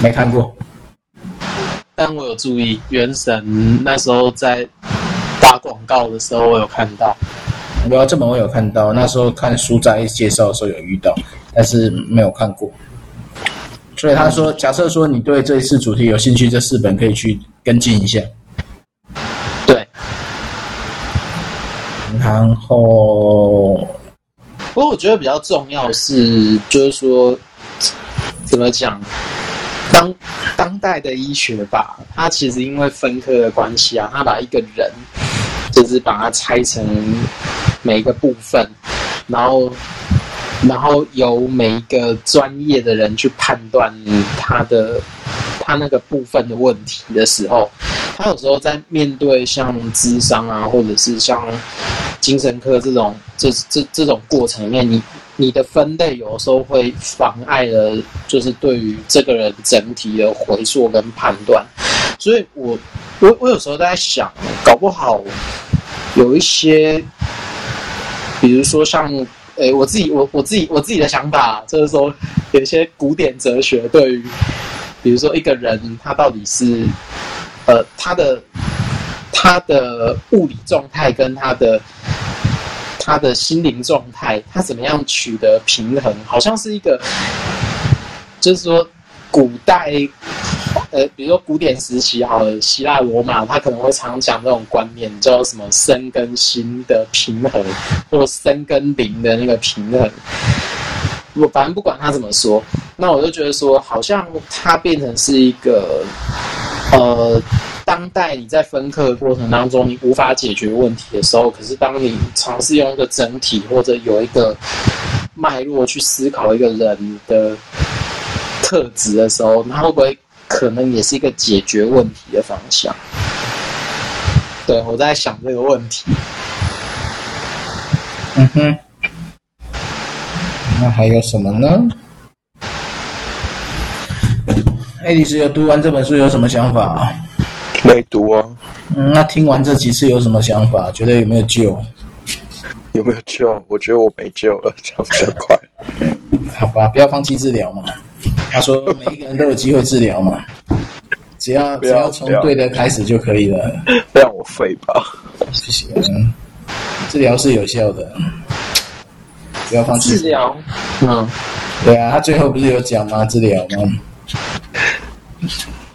没看过，但我有注意，原神那时候在。打广告的时候，我有看到。没有这本我有看到，那时候看书在介绍的时候有遇到，但是没有看过。所以他说，假设说你对这一次主题有兴趣，这四本可以去跟进一下。对。然后，不过我觉得比较重要是，就是说，怎么讲？当当代的医学吧，它其实因为分科的关系啊，它把一个人。就是把它拆成每一个部分，然后，然后由每一个专业的人去判断他的他那个部分的问题的时候，他有时候在面对像智商啊，或者是像精神科这种这这这种过程里面，你你的分类有时候会妨碍了，就是对于这个人整体的回溯跟判断，所以我。我我有时候在想，搞不好有一些，比如说像诶，我自己我我自己我自己的想法就是说，有一些古典哲学对于，比如说一个人他到底是，呃，他的他的物理状态跟他的他的心灵状态，他怎么样取得平衡，好像是一个，就是说古代。呃，比如说古典时期，好了，希腊罗马，他可能会常讲这种观念，叫什么身跟心的平衡，或身跟灵的那个平衡。我反正不管他怎么说，那我就觉得说，好像他变成是一个，呃，当代你在分科的过程当中，你无法解决问题的时候，可是当你尝试用一个整体或者有一个脉络去思考一个人的特质的时候，他会不会？可能也是一个解决问题的方向。对，我在想这个问题。嗯哼。那还有什么呢？爱丽丝有读完这本书有什么想法？没读啊。嗯，那听完这几次有什么想法？觉得有没有救？有没有救？我觉得我没救了，这样比较快。好吧，不要放弃治疗嘛。他说：“每一个人都有机会治疗嘛，只要只要从对的开始就可以了。”让我废吧，谢谢。嗯，治疗是有效的，不要放弃治疗。嗯，对啊，他最后不是有讲吗？治疗吗？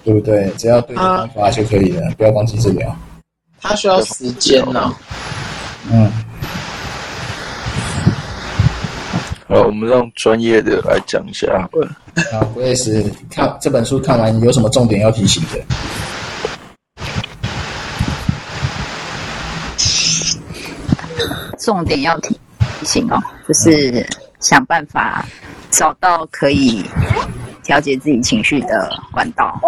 对不对？只要对的方法就可以了，不要放弃治疗。他需要时间呢。嗯。好，我们让专业的来讲一下好了。啊，我也是看这本书看完，有什么重点要提醒的？重点要提醒哦，就是想办法找到可以调节自己情绪的管道。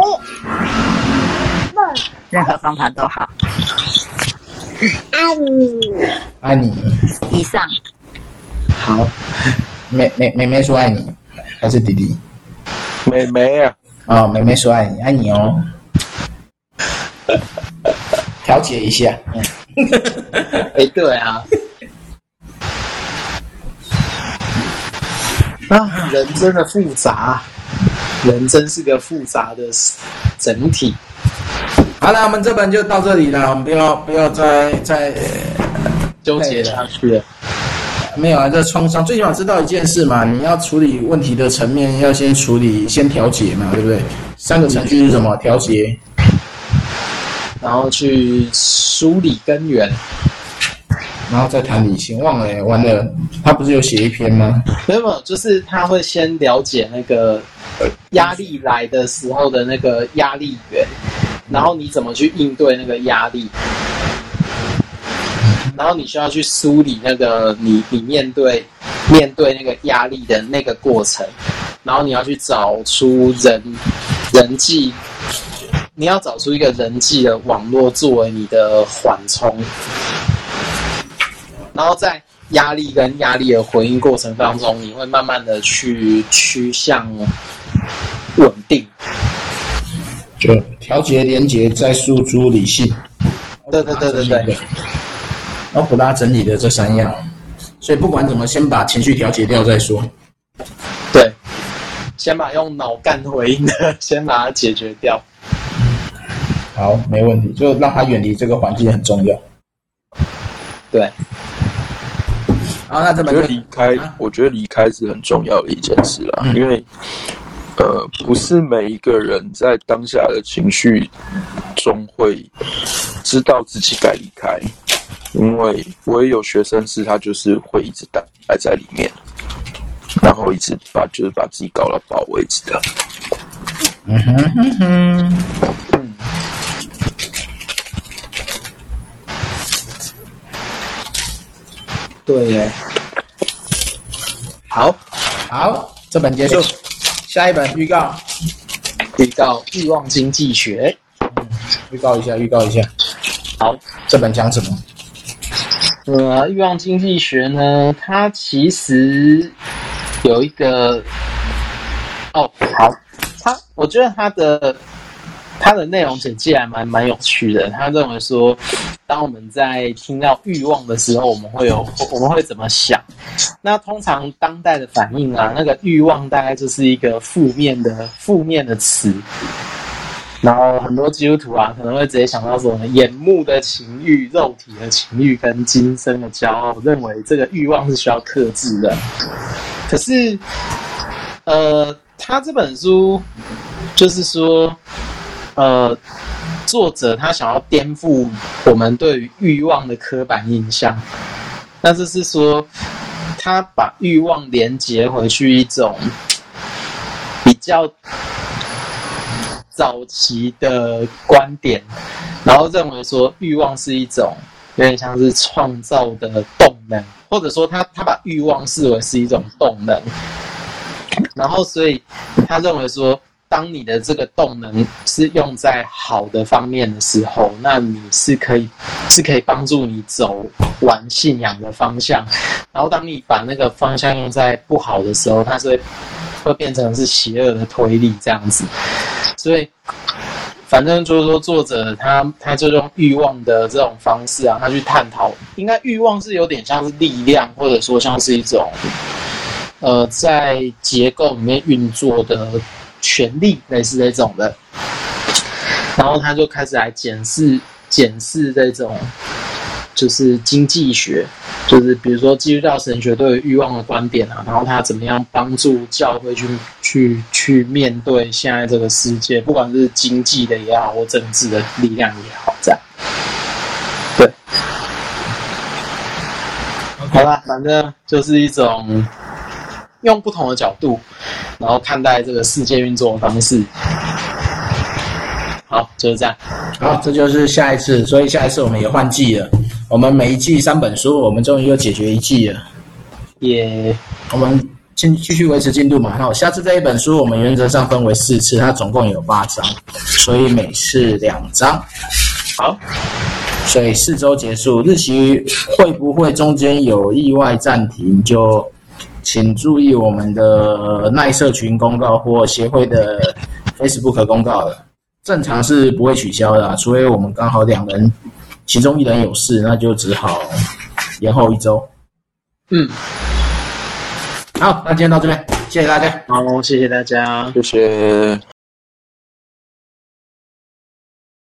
任何方法都好。爱你，爱你。以上。好，妹妹妹妹说爱你，还是弟弟？妹妹啊，哦，妹妹说爱你，爱你哦。调节一下，哎，对啊。啊，人真的复杂，人真是个复杂的整体。好了，我们这本就到这里了，我们不要不要再再纠结下去了。没有啊，这创伤最起码知道一件事嘛，你要处理问题的层面，要先处理，先调节嘛，对不对？三个程序是什么？调节，然后去梳理根源，然后再谈理性。忘了，完了，他不是有写一篇吗？没有，没有，就是他会先了解那个压力来的时候的那个压力源，然后你怎么去应对那个压力。然后你需要去梳理那个你你面对面对那个压力的那个过程，然后你要去找出人人际，你要找出一个人际的网络作为你的缓冲，然后在压力跟压力的回应过程当中，你会慢慢的去趋向稳定，就调节连接再输出理性，对对对对对。然后普拉整理的这三样，所以不管怎么，先把情绪调节掉再说。对，先把用脑干回应的，先把它解决掉。好，没问题，就让他远离这个环境很重要。对。然后那这么我觉得离开，啊、我觉得离开是很重要的一件事啦，嗯、因为呃，不是每一个人在当下的情绪中会知道自己该离开。因为我也有学生是，他就是会一直待待在里面，然后一直把就是把自己搞到爆为止的。嗯哼哼哼，对耶。好，好，这本结束，下一本预告，预告《欲望经济学》。嗯，预告一下，预告一下。好，这本讲什么？呃，欲望经济学呢，它其实有一个哦，好，它我觉得它的他的内容简介还蛮蛮有趣的。他认为说，当我们在听到欲望的时候，我们会有我们会怎么想？那通常当代的反应啊，那个欲望大概就是一个负面的负面的词。然后很多基督徒啊，可能会直接想到说，眼目的情欲、肉体的情欲跟今生的骄傲，认为这个欲望是需要克制的。可是，呃，他这本书就是说，呃，作者他想要颠覆我们对于欲望的刻板印象，那就是说，他把欲望连接回去一种比较。早期的观点，然后认为说欲望是一种有点像是创造的动能，或者说他他把欲望视为是一种动能，然后所以他认为说，当你的这个动能是用在好的方面的时候，那你是可以是可以帮助你走完信仰的方向，然后当你把那个方向用在不好的时候，它是会变成是邪恶的推力这样子。所以，反正就是说，作者他他就用欲望的这种方式啊，他去探讨，应该欲望是有点像是力量，或者说像是一种，呃，在结构里面运作的权力，类似这种的。然后他就开始来检视检视这种。就是经济学，就是比如说基督教神学对于欲望的观点啊，然后他怎么样帮助教会去去去面对现在这个世界，不管是经济的也好，或政治的力量也好，这样。对好啦，反正就是一种用不同的角度，然后看待这个世界运作的方式。好，就是这样。好，这就是下一次，所以下一次我们也换季了。我们每一季三本书，我们终于又解决一季了。也，我们先继续维持进度嘛。那我下次这一本书，我们原则上分为四次，它总共有八章，所以每次两章。好，所以四周结束，日期会不会中间有意外暂停？就请注意我们的耐社群公告或协会的 Facebook 公告了。正常是不会取消的啊，除非我们刚好两人其中一人有事，那就只好延后一周。嗯，好，那今天到这边，谢谢大家。好，谢谢大家，谢谢。